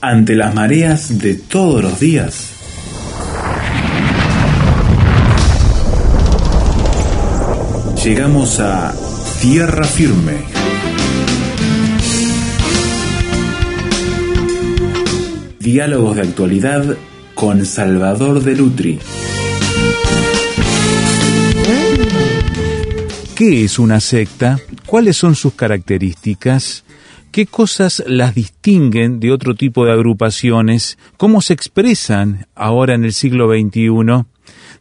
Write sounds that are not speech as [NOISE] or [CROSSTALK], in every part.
ante las mareas de todos los días. Llegamos a tierra firme. Diálogos de actualidad con Salvador de Lutri. ¿Qué es una secta? ¿Cuáles son sus características? ¿Qué cosas las distinguen de otro tipo de agrupaciones? ¿Cómo se expresan ahora en el siglo XXI?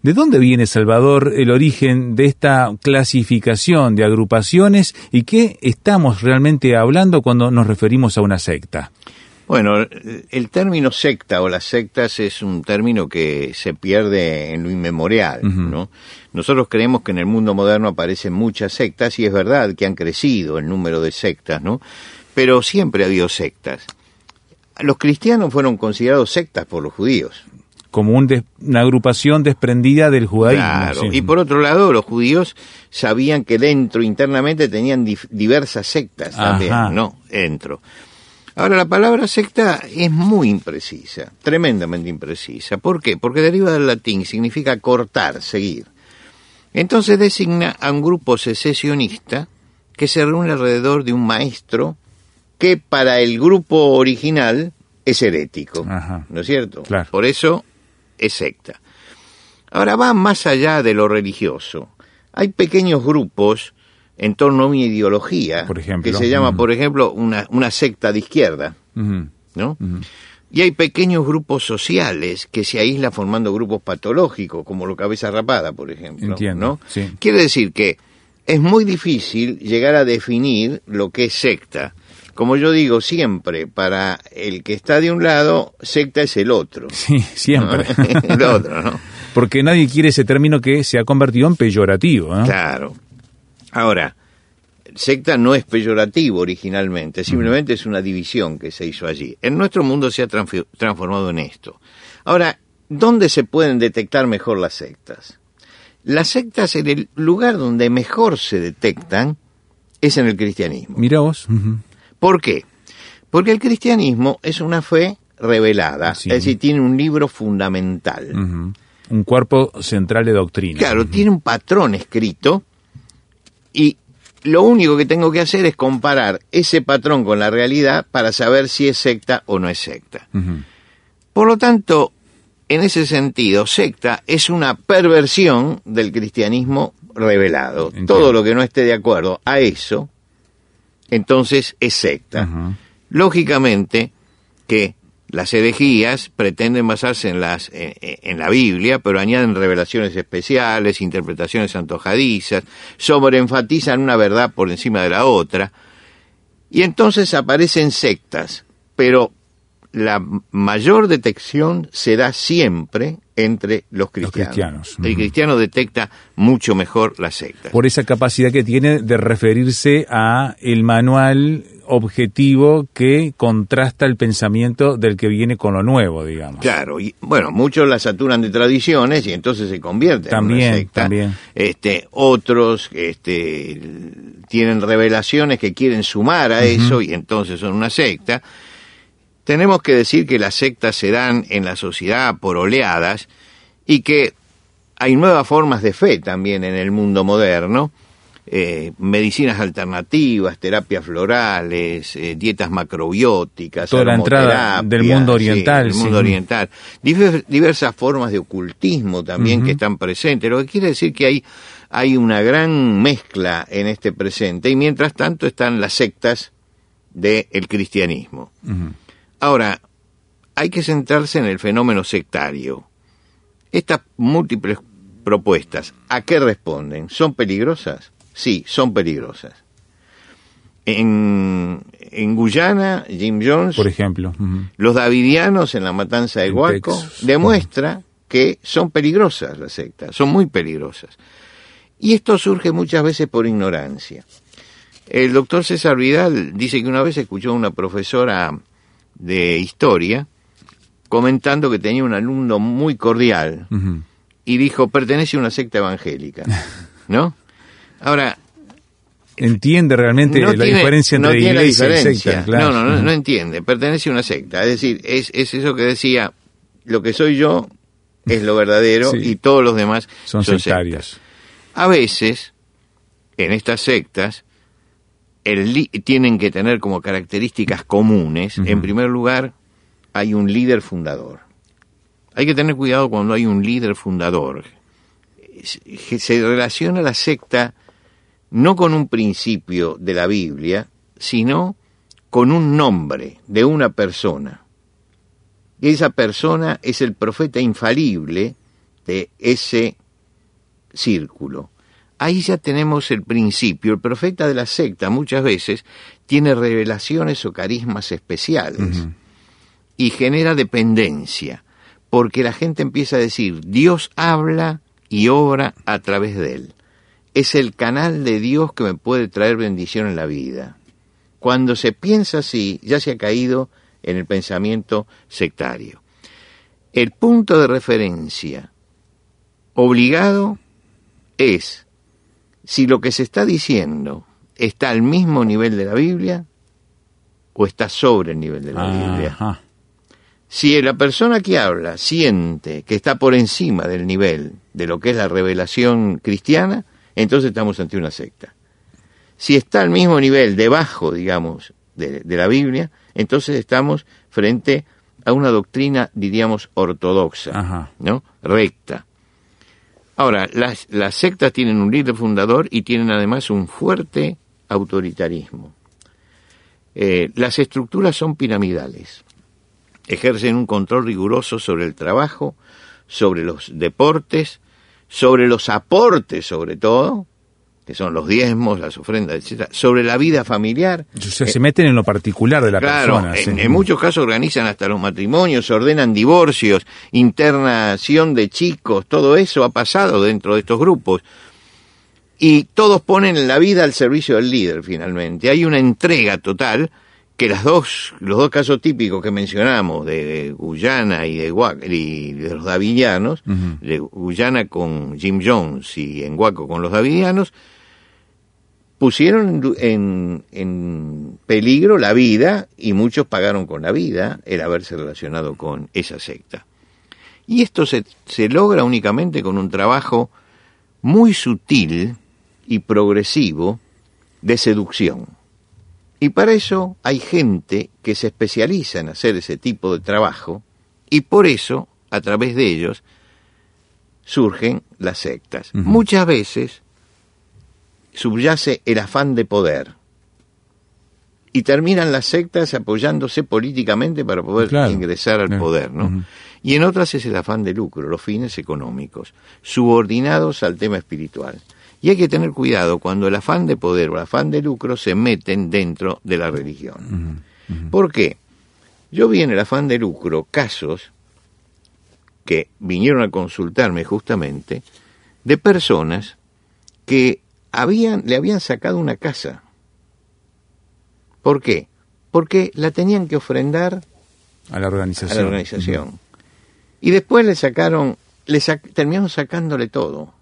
¿De dónde viene, Salvador, el origen de esta clasificación de agrupaciones y qué estamos realmente hablando cuando nos referimos a una secta? Bueno, el término secta o las sectas es un término que se pierde en lo inmemorial, ¿no? Nosotros creemos que en el mundo moderno aparecen muchas sectas y es verdad que han crecido el número de sectas, ¿no? Pero siempre ha habido sectas. Los cristianos fueron considerados sectas por los judíos. Como una agrupación desprendida del judaísmo. Claro, y por otro lado, los judíos sabían que dentro, internamente, tenían diversas sectas también, ¿no? Dentro. Ahora, la palabra secta es muy imprecisa, tremendamente imprecisa. ¿Por qué? Porque deriva del latín, significa cortar, seguir. Entonces designa a un grupo secesionista que se reúne alrededor de un maestro que para el grupo original es herético, ¿no es cierto? Por eso es secta. Ahora va más allá de lo religioso. Hay pequeños grupos en torno a una ideología por ejemplo, que se llama, por ejemplo, una, una secta de izquierda, ¿no? Y hay pequeños grupos sociales que se aíslan formando grupos patológicos, como lo cabeza rapada, por ejemplo. Entiendo, ¿no? Quiere decir que es muy difícil llegar a definir lo que es secta. Como yo digo siempre, para el que está de un lado, secta es el otro. [LAUGHS] Sí, siempre. [LAUGHS] el otro, ¿no? [LAUGHS] Porque nadie quiere ese término que se ha convertido en peyorativo. ¿no? Claro. Ahora, secta no es peyorativo originalmente, simplemente es una división que se hizo allí. En nuestro mundo se ha transformado en esto. Ahora, ¿dónde se pueden detectar mejor las sectas? Las sectas en el lugar donde mejor se detectan es en el cristianismo. Mira vos. ¿Por qué? Porque el cristianismo es una fe revelada, es decir, tiene un libro fundamental. Un cuerpo central de doctrina. Claro, tiene un patrón escrito y lo único que tengo que hacer es comparar ese patrón con la realidad para saber si es secta o no es secta. Por lo tanto, en ese sentido, secta es una perversión del cristianismo revelado. Todo lo que no esté de acuerdo a eso, entonces es secta. Lógicamente que las herejías pretenden basarse en, las, en, la Biblia, pero añaden revelaciones especiales, interpretaciones antojadizas, sobreenfatizan una verdad por encima de la otra, y entonces aparecen sectas, pero la mayor detección se da siempre entre los cristianos. El cristiano detecta mucho mejor la secta. Por esa capacidad que tiene de referirse a el manual objetivo que contrasta el pensamiento del que viene con lo nuevo, digamos. Claro, y bueno, muchos la saturan de tradiciones y entonces se convierten también, en una secta. También. Este, otros este, tienen revelaciones que quieren sumar a eso y entonces son una secta. Tenemos que decir que las sectas se dan en la sociedad por oleadas y que hay nuevas formas de fe también en el mundo moderno, eh, medicinas alternativas, terapias florales, eh, dietas macrobióticas, toda la entrada del mundo oriental, del mundo oriental, diversas formas de ocultismo también que están presentes, lo que quiere decir que hay hay una gran mezcla en este presente y mientras tanto están las sectas del cristianismo. Ahora, hay que centrarse en el fenómeno sectario. Estas múltiples propuestas, ¿a qué responden? ¿Son peligrosas? Sí, son peligrosas. En, en Guyana, Jim Jones, por ejemplo, los davidianos en la matanza de Huaco, demuestra que son peligrosas las sectas, son muy peligrosas. Y esto surge muchas veces por ignorancia. El doctor César Vidal dice que una vez escuchó a una profesora de historia comentando que tenía un alumno muy cordial y dijo, pertenece a una secta evangélica, [LAUGHS] ¿no? Ahora, entiende realmente no la tiene- diferencia entre no la iglesia y secta. Claro. No, no, no, no entiende. Pertenece a una secta. Es decir, es, es eso que decía, lo que soy yo es lo verdadero [LAUGHS] Sí. y todos los demás Son sectas. sectarios. A veces, en estas sectas, el tienen que tener como características comunes. En primer lugar, hay un líder fundador. Hay que tener cuidado cuando hay un líder fundador. Se relaciona la secta no con un principio de la Biblia, sino con un nombre de una persona. Y esa persona es el profeta infalible de ese círculo. Ahí ya tenemos el principio. El profeta de la secta muchas veces tiene revelaciones o carismas especiales y genera dependencia, porque la gente empieza a decir, Dios habla y obra a través de él. Es el canal de Dios que me puede traer bendición en la vida. Cuando se piensa así, ya se ha caído en el pensamiento sectario. El punto de referencia obligado es si lo que se está diciendo está al mismo nivel de la Biblia o está sobre el nivel de la Biblia. Si la persona que habla siente que está por encima del nivel de lo que es la revelación cristiana, entonces estamos ante una secta. Si está al mismo nivel, debajo, digamos, de, de la Biblia, entonces estamos frente a una doctrina, diríamos, ortodoxa, Ajá. ¿no? Recta. Ahora, las, sectas tienen un líder fundador y tienen además un fuerte autoritarismo. Eh, las estructuras son piramidales ejercen un control riguroso sobre el trabajo, sobre los deportes, sobre los aportes sobre todo, que son los diezmos, las ofrendas, etcétera, sobre la vida familiar. O sea, se meten en lo particular de la Eh, Claro, persona. en, sí. en muchos casos organizan hasta los matrimonios, ordenan divorcios, internación de chicos, todo eso ha pasado dentro de estos grupos. Y todos ponen la vida al servicio del líder finalmente. Hay una entrega total que las dos, los dos casos típicos que mencionamos, de Guyana y de, Gua- y de los davidianos, de Guyana con Jim Jones y en Guaco con los davidianos, pusieron en en, peligro la vida y muchos pagaron con la vida el haberse relacionado con esa secta. Y esto se, se logra únicamente con un trabajo muy sutil y progresivo de seducción. Y para eso hay gente que se especializa en hacer ese tipo de trabajo y por eso, a través de ellos, surgen las sectas. Muchas veces subyace el afán de poder y terminan las sectas apoyándose políticamente para poder Claro, ingresar al claro. poder, ¿no? Y en otras es el afán de lucro, los fines económicos, subordinados al tema espiritual. Y hay que tener cuidado cuando el afán de poder o el afán de lucro se meten dentro de la religión. ¿Por qué? Yo vi en el afán de lucro casos que vinieron a consultarme justamente de personas que habían, le habían sacado una casa. ¿Por qué? Porque la tenían que ofrendar a la a organización. la organización. Y después le sacaron, le sac- terminaron sacándole todo,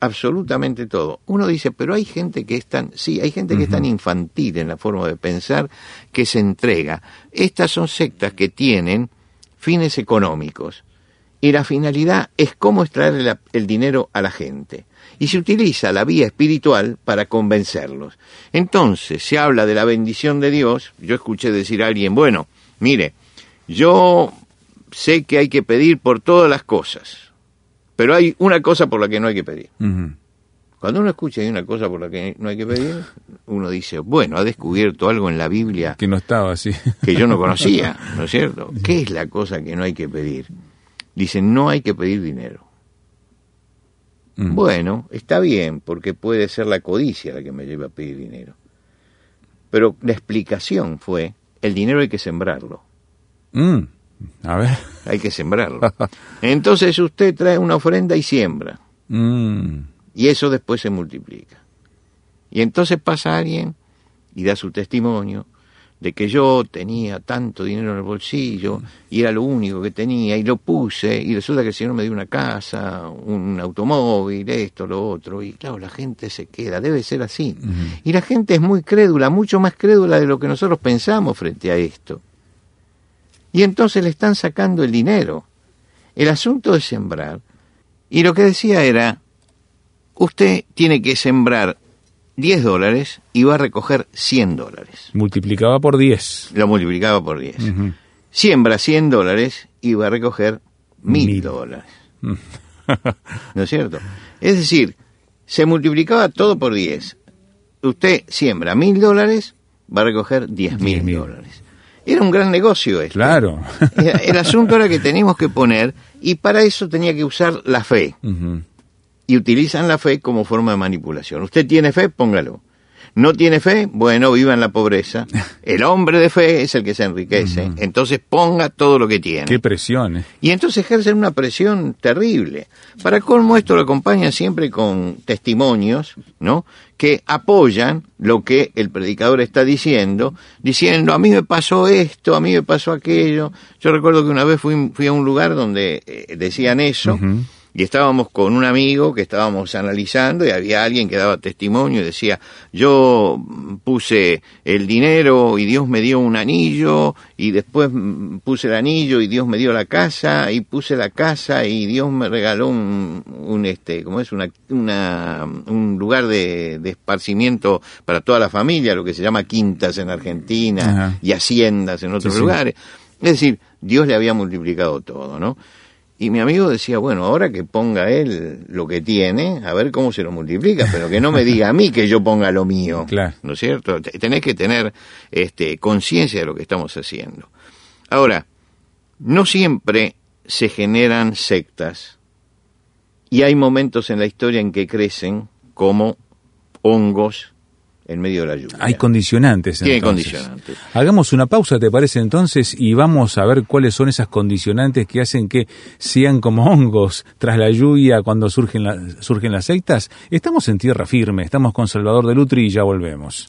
absolutamente todo. Uno dice, pero hay gente que es tan, sí, hay gente que es tan infantil en la forma de pensar que se entrega. Estas son sectas que tienen fines económicos y la finalidad es cómo extraer el dinero a la gente. Y se utiliza la vía espiritual para convencerlos. Entonces se habla de la bendición de Dios. Yo escuché decir a alguien, bueno, mire, yo sé que hay que pedir por todas las cosas, pero hay una cosa por la que no hay que pedir. Cuando uno escucha hay una cosa por la que no hay que pedir, uno dice, bueno, ha descubierto algo en la Biblia Que no estaba así. que yo no conocía, [LAUGHS] ¿no es cierto? ¿Qué es la cosa que no hay que pedir? Dicen, no hay que pedir dinero. Mm. Bueno, está bien, porque puede ser la codicia la que me lleva a pedir dinero. Pero la explicación fue, el dinero hay que sembrarlo, Mm. A ver. hay que sembrarlo. [LAUGHS] Entonces usted trae una ofrenda y siembra, Mm. y eso después se multiplica. Y entonces pasa alguien y da su testimonio, de que yo tenía tanto dinero en el bolsillo y era lo único que tenía y lo puse y resulta que el Señor me dio una casa, un automóvil, esto, lo otro y claro, la gente se queda, debe ser así. Y la gente es muy crédula, mucho más crédula de lo que nosotros pensamos frente a esto. Y entonces le están sacando el dinero. El asunto es sembrar. Y lo que decía era, usted tiene que sembrar 10 dólares y va a recoger 100 dólares. Multiplicaba por 10. Lo multiplicaba por 10. Siembra 100 dólares y va a recoger 1000 dólares. Mm. [LAUGHS] ¿No es cierto? Es decir, se multiplicaba todo por 10. Usted siembra 1000 dólares, va a recoger 10 mil 10.000. dólares. Era un gran negocio esto. Claro. El asunto era que teníamos que poner, y para eso tenía que usar la fe. Ujú. Y utilizan la fe como forma de manipulación. Usted tiene fe, póngalo. No tiene fe, bueno, viva en la pobreza. [LAUGHS] El hombre de fe es el que se enriquece. Entonces ponga todo lo que tiene. Qué presión. eh. Y entonces ejercen una presión terrible. Para colmo esto lo acompaña siempre con testimonios, ¿no? Que apoyan lo que el predicador está diciendo, diciendo, a mí me pasó esto, a mí me pasó aquello. Yo recuerdo que una vez fui, fui a un lugar donde eh, decían eso. Y estábamos con un amigo que estábamos analizando y había alguien que daba testimonio y decía, yo puse el dinero y Dios me dio un anillo y después puse el anillo y Dios me dio la casa y puse la casa y Dios me regaló un, un este, ¿cómo es? Una, una, un lugar de, de esparcimiento para toda la familia, lo que se llama quintas en Argentina Ajá. y haciendas en otros Sí, sí. lugares. Es decir, Dios le había multiplicado todo, ¿no? Y mi amigo decía, bueno, ahora que ponga él lo que tiene, a ver cómo se lo multiplica, pero que no me diga a mí que yo ponga lo mío. Claro. ¿No es cierto? Te- Tenés que tener este, conciencia de lo que estamos haciendo. Ahora, no siempre se generan sectas y hay momentos en la historia en que crecen como hongos en medio de la lluvia. Hay condicionantes. Tiene entonces. condicionantes. Hagamos una pausa, ¿te parece entonces? Y vamos a ver cuáles son esas condicionantes que hacen que sean como hongos tras la lluvia cuando surgen, la- surgen las sectas. Estamos en tierra firme, estamos con Salvador de Lutri y ya volvemos.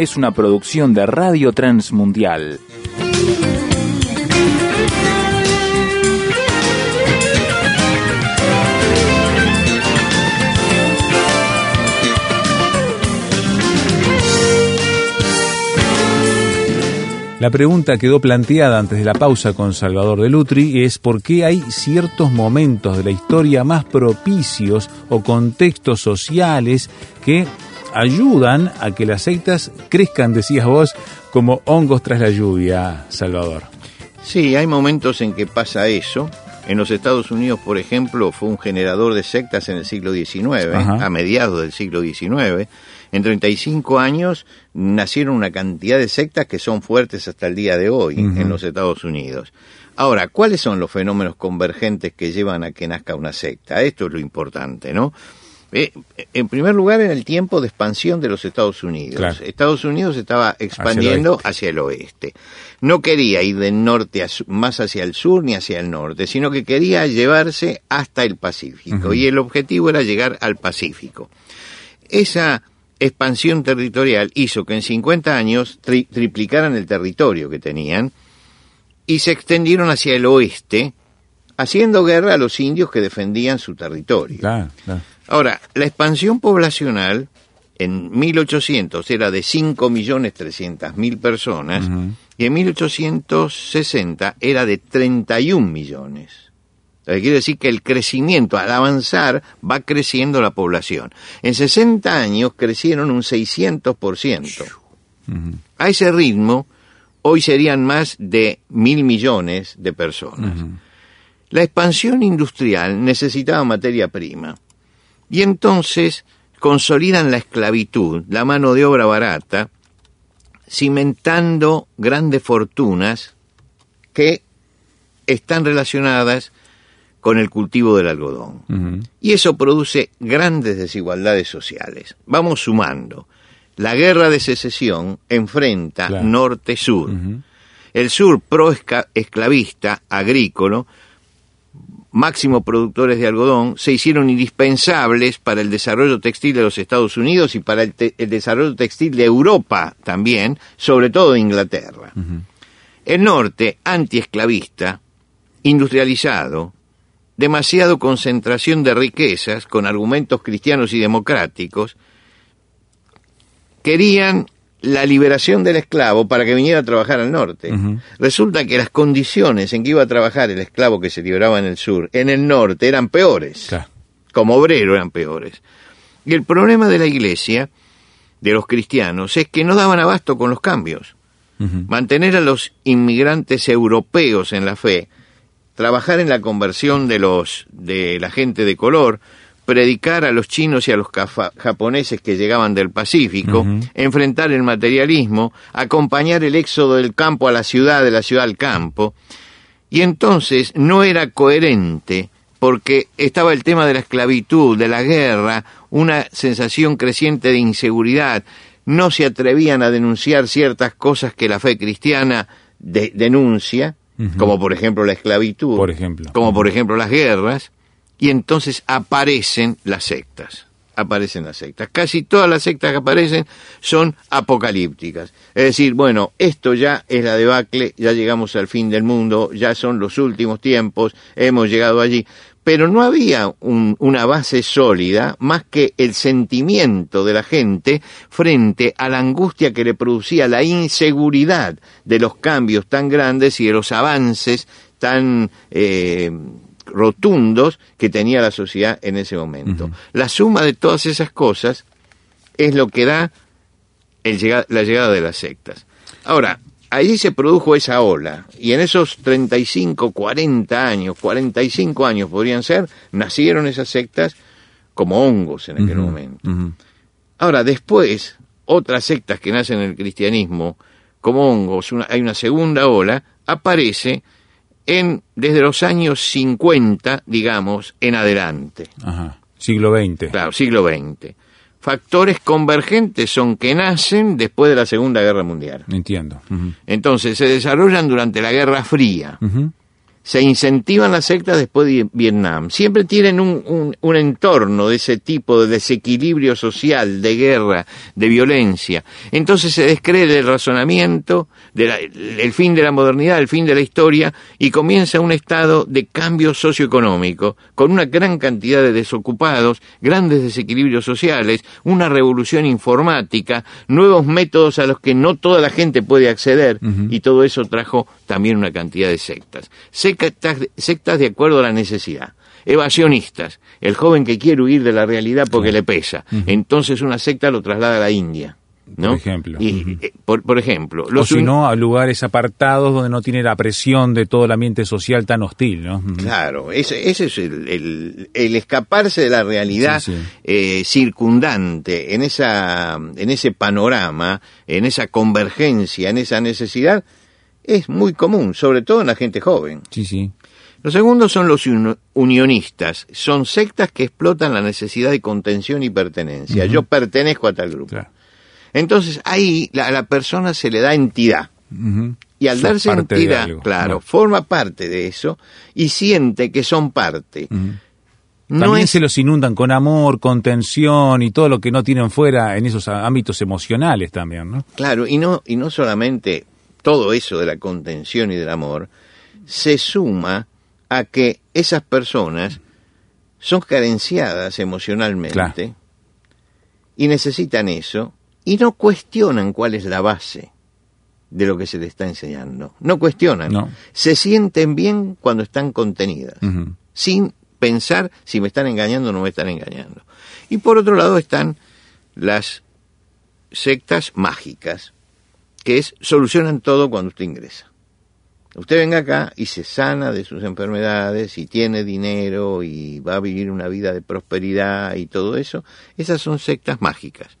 es una producción de Radio Transmundial. La pregunta quedó planteada antes de la pausa con Salvador de Lutri es por qué hay ciertos momentos de la historia más propicios o contextos sociales que ayudan a que las sectas crezcan, decías vos, como hongos tras la lluvia, Salvador. Sí, hay momentos en que pasa eso. En los Estados Unidos, por ejemplo, fue un generador de sectas en el siglo XIX, Ajá. a mediados del siglo XIX. En 35 años nacieron una cantidad de sectas que son fuertes hasta el día de hoy en los Estados Unidos. Ahora, ¿cuáles son los fenómenos convergentes que llevan a que nazca una secta? Esto es lo importante, ¿no? Eh, en primer lugar, en el tiempo de expansión de los Estados Unidos. Claro. Estados Unidos estaba expandiendo hacia el oeste. No quería ir del norte a su- más hacia el sur ni hacia el norte, sino que quería llevarse hasta el Pacífico. Y el objetivo era llegar al Pacífico. Esa expansión territorial hizo que en 50 años tri- triplicaran el territorio que tenían y se extendieron hacia el oeste, haciendo guerra a los indios que defendían su territorio. Claro, claro. Ahora, la expansión poblacional en 1800 era de 5.300.000 personas Ujú. y en 1860 era de 31 millones. Quiere decir que el crecimiento, al avanzar, va creciendo la población. En 60 años crecieron un 600%. A ese ritmo, hoy serían más de mil millones de personas. La expansión industrial necesitaba materia prima. Y entonces consolidan la esclavitud, la mano de obra barata, cimentando grandes fortunas que están relacionadas con el cultivo del algodón. Y eso produce grandes desigualdades sociales. Vamos sumando. La guerra de secesión enfrenta norte-sur. El sur pro-esclavista, agrícola, máximo productores de algodón, se hicieron indispensables para el desarrollo textil de los Estados Unidos y para el, desarrollo textil de Europa también, sobre todo de Inglaterra. El norte, antiesclavista, industrializado, demasiado concentración de riquezas con argumentos cristianos y democráticos, querían la liberación del esclavo para que viniera a trabajar al norte. Resulta que las condiciones en que iba a trabajar el esclavo que se liberaba en el sur, en el norte, eran peores. Como obrero eran peores. Y el problema de la iglesia, de los cristianos, es que no daban abasto con los cambios. Mantener a los inmigrantes europeos en la fe, trabajar en la conversión de los de la gente de color, predicar a los chinos y a los japoneses que llegaban del Pacífico, enfrentar el materialismo, acompañar el éxodo del campo a la ciudad, de la ciudad al campo, y entonces no era coherente porque estaba el tema de la esclavitud, de la guerra, una sensación creciente de inseguridad, no se atrevían a denunciar ciertas cosas que la fe cristiana denuncia, como por ejemplo la esclavitud, por ejemplo. como por ejemplo las guerras, y entonces aparecen las sectas. Aparecen las sectas. Casi todas las sectas que aparecen son apocalípticas. Es decir, bueno, esto ya es la debacle, ya llegamos al fin del mundo, ya son los últimos tiempos, hemos llegado allí. Pero no había una base sólida más que el sentimiento de la gente frente a la angustia que le producía la inseguridad de los cambios tan grandes y de los avances tan eh, rotundos que tenía la sociedad en ese momento. La suma de todas esas cosas es lo que da la llegada de las sectas. Ahora, ahí se produjo esa ola, y en esos 35, 40 años, 45 años podrían ser, nacieron esas sectas como hongos en aquel momento. Ahora, después, otras sectas que nacen en el cristianismo, como hongos, hay una segunda ola, aparece en, desde los años 50, digamos, en adelante. Ajá. Siglo XX. Claro, siglo XX. Factores convergentes son que nacen después de la Segunda Guerra Mundial. Entiendo. Entonces se desarrollan durante la Guerra Fría se incentivan las sectas después de Vietnam. Siempre tienen un, un, entorno de ese tipo de desequilibrio social, de guerra, de violencia. Entonces se descree el razonamiento, el fin de la modernidad, el fin de la historia, y comienza un estado de cambio socioeconómico, con una gran cantidad de desocupados, grandes desequilibrios sociales, una revolución informática, nuevos métodos a los que no toda la gente puede acceder, y todo eso trajo también una cantidad de sectas sectas, de acuerdo a la necesidad. Evasionistas, el joven que quiere huir de la realidad porque le pesa. Entonces una secta lo traslada a la India. ¿no? Por ejemplo. Y, eh, por, ejemplo. o si no, a lugares apartados donde no tiene la presión de todo el ambiente social tan hostil, ¿no? Claro, ese, ese es el, el, escaparse de la realidad eh, circundante en, esa, en ese panorama, en esa convergencia, en esa necesidad, es muy común, sobre todo en la gente joven. Sí, sí. Los segundos son los unionistas, son sectas que explotan la necesidad de contención y pertenencia. Yo pertenezco a tal grupo. Entonces ahí a la persona se le da entidad. Y al darse entidad, claro, forma parte de eso y siente que son parte. También se los inundan con amor, contención y todo lo que no tienen fuera en esos ámbitos emocionales también, ¿no? Claro, y no, y no solamente todo eso de la contención y del amor, se suma a que esas personas son carenciadas emocionalmente y necesitan eso y no cuestionan cuál es la base de lo que se les está enseñando. No cuestionan. Se sienten bien cuando están contenidas. sin pensar si me están engañando o no me están engañando. Y por otro lado están las sectas mágicas, que es solucionan todo cuando usted ingresa. Usted venga acá y se sana de sus enfermedades y tiene dinero y va a vivir una vida de prosperidad y todo eso. Esas son sectas mágicas.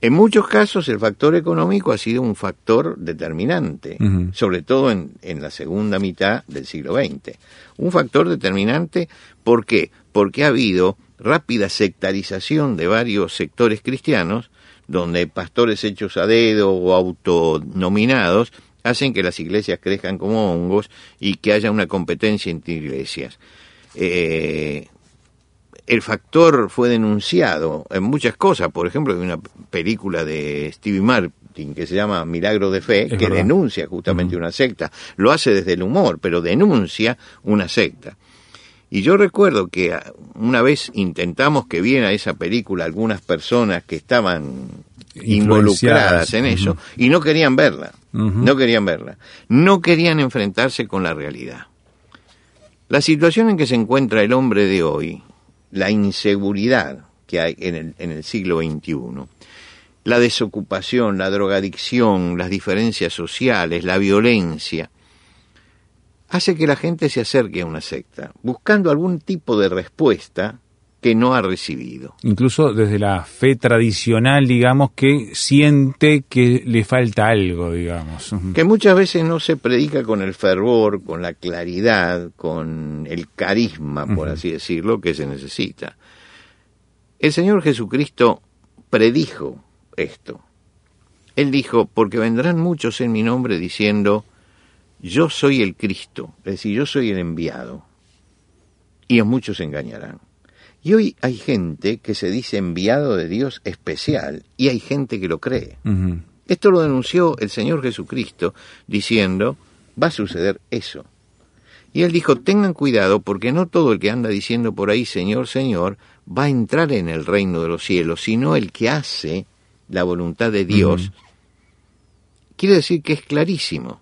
En muchos casos el factor económico ha sido un factor determinante, sobre todo en, en, la segunda mitad del siglo XX. Un factor determinante, ¿por qué? Porque ha habido rápida sectarización de varios sectores cristianos, donde pastores hechos a dedo o autonominados hacen que las iglesias crezcan como hongos y que haya una competencia entre iglesias. Eh, el factor fue denunciado en muchas cosas. Por ejemplo, hay una película de Stevie Martin que se llama Milagro de Fe, que denuncia justamente una secta. Lo hace desde el humor, pero denuncia una secta. Y yo recuerdo que ah, una vez intentamos que viera esa película algunas personas que estaban involucradas en eso y no querían verla, no querían verla, no querían enfrentarse con la realidad. La situación en que se encuentra el hombre de hoy la inseguridad que hay en el, en el siglo XXI, la desocupación, la drogadicción, las diferencias sociales, la violencia, hace que la gente se acerque a una secta, buscando algún tipo de respuesta que no ha recibido. Incluso desde la fe tradicional, digamos, que siente que le falta algo, digamos. Que muchas veces no se predica con el fervor, con la claridad, con el carisma, por así decirlo, que se necesita. El Señor Jesucristo predijo esto. Él dijo, porque vendrán muchos en mi nombre diciendo, yo soy el Cristo, es decir, yo soy el enviado, y a muchos engañarán. Y hoy hay gente que se dice enviado de Dios especial y hay gente que lo cree. Esto lo denunció el Señor Jesucristo diciendo, va a suceder eso. Y él dijo, tengan cuidado porque no todo el que anda diciendo por ahí, Señor, Señor, va a entrar en el reino de los cielos, sino el que hace la voluntad de Dios. Quiere decir que es clarísimo.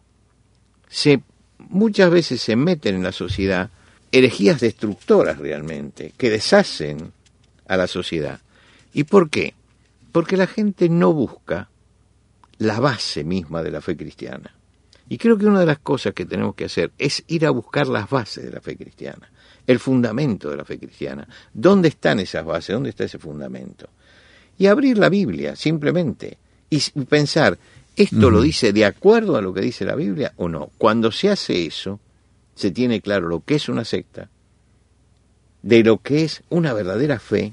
Se, muchas veces se meten en la sociedad herejías destructoras realmente, que deshacen a la sociedad. ¿Y por qué? Porque la gente no busca la base misma de la fe cristiana. Y creo que una de las cosas que tenemos que hacer es ir a buscar las bases de la fe cristiana, el fundamento de la fe cristiana. ¿Dónde están esas bases? ¿Dónde está ese fundamento? Y abrir la Biblia, simplemente, y pensar, ¿esto lo dice de acuerdo a lo que dice la Biblia o no? Cuando se hace eso, se tiene claro lo que es una secta, de lo que es una verdadera fe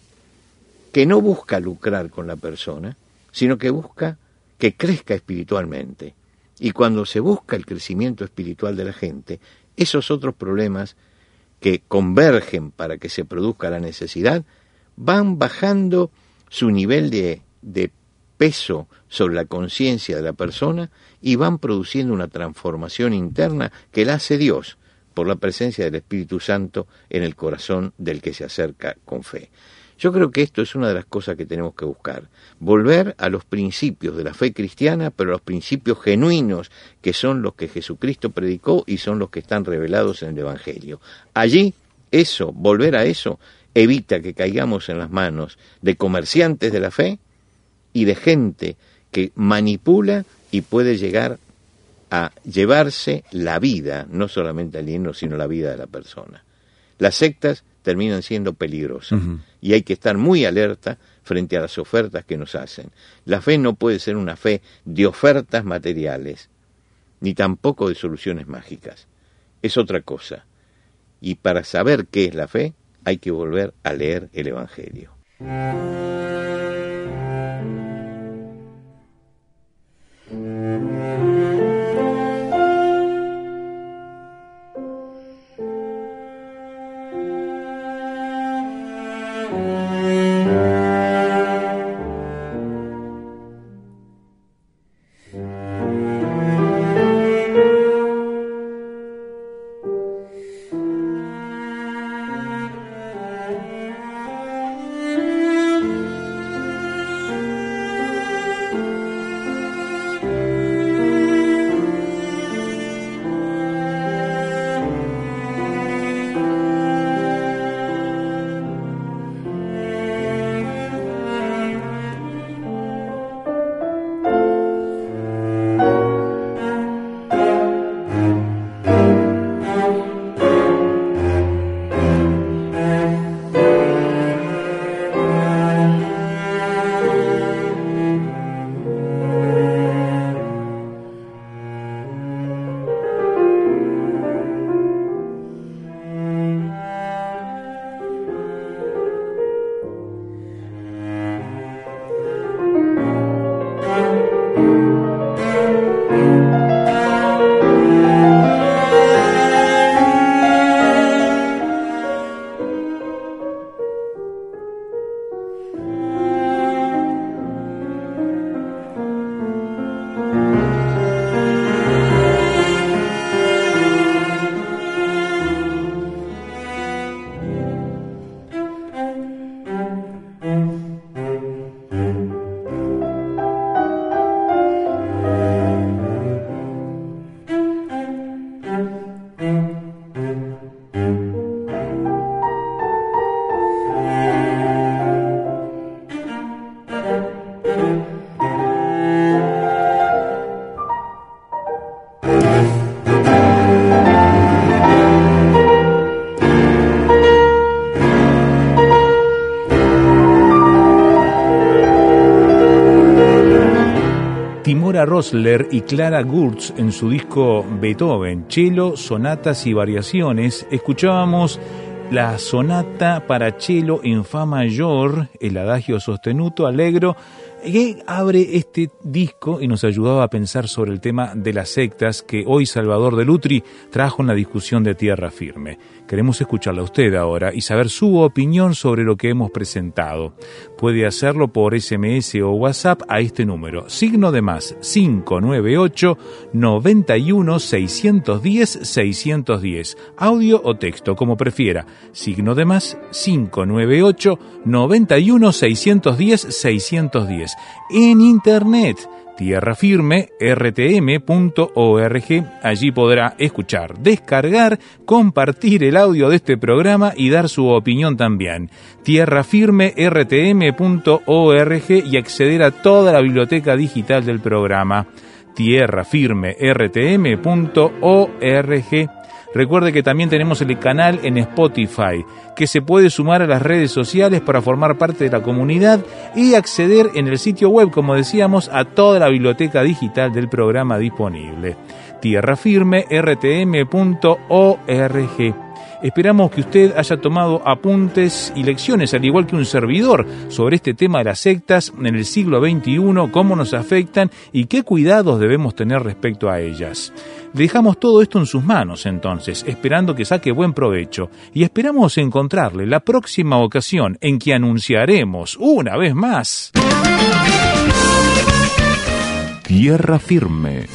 que no busca lucrar con la persona, sino que busca que crezca espiritualmente. Y cuando se busca el crecimiento espiritual de la gente, esos otros problemas que convergen para que se produzca la necesidad, van bajando su nivel de, de peso sobre la conciencia de la persona y van produciendo una transformación interna que la hace Dios, por la presencia del Espíritu Santo en el corazón del que se acerca con fe. Yo creo que esto es una de las cosas que tenemos que buscar, volver a los principios de la fe cristiana, pero a los principios genuinos, que son los que Jesucristo predicó y son los que están revelados en el Evangelio. Allí, eso, volver a eso, evita que caigamos en las manos de comerciantes de la fe y de gente que manipula y puede llegar a llevarse la vida, no solamente al dinero, sino la vida de la persona. Las sectas terminan siendo peligrosas y hay que estar muy alerta frente a las ofertas que nos hacen. La fe no puede ser una fe de ofertas materiales, ni tampoco de soluciones mágicas. Es otra cosa. Y para saber qué es la fe, hay que volver a leer el Evangelio. Rosler y Clara Gurtz en su disco Beethoven, Chelo, Sonatas y Variaciones, escuchábamos la sonata para cello en fa mayor, el adagio sostenuto allegro, que abre este disco y nos ayudaba a pensar sobre el tema de las sectas que hoy Salvador de Lutri trajo en la discusión de Tierra Firme. Queremos escucharla a usted ahora y saber su opinión sobre lo que hemos presentado. Puede hacerlo por SMS o WhatsApp a este número, signo de más 598 91 610 610, audio o texto como prefiera, signo de más 598 91 610 610. En internet tierrafirme rtm.org. Allí podrá escuchar, descargar, compartir el audio de este programa y dar su opinión también. Tierrafirme rtm.org y acceder a toda la biblioteca digital del programa. Tierrafirme rtm.org. Recuerde que también tenemos el canal en Spotify, que se puede sumar a las redes sociales para formar parte de la comunidad y acceder en el sitio web, como decíamos, a toda la biblioteca digital del programa disponible. tierrafirme.rtm.org. Esperamos que usted haya tomado apuntes y lecciones, al igual que un servidor, sobre este tema de las sectas en el siglo XXI, cómo nos afectan y qué cuidados debemos tener respecto a ellas. Dejamos todo esto en sus manos entonces, esperando que saque buen provecho, y esperamos encontrarle la próxima ocasión en que anunciaremos una vez más. Tierra firme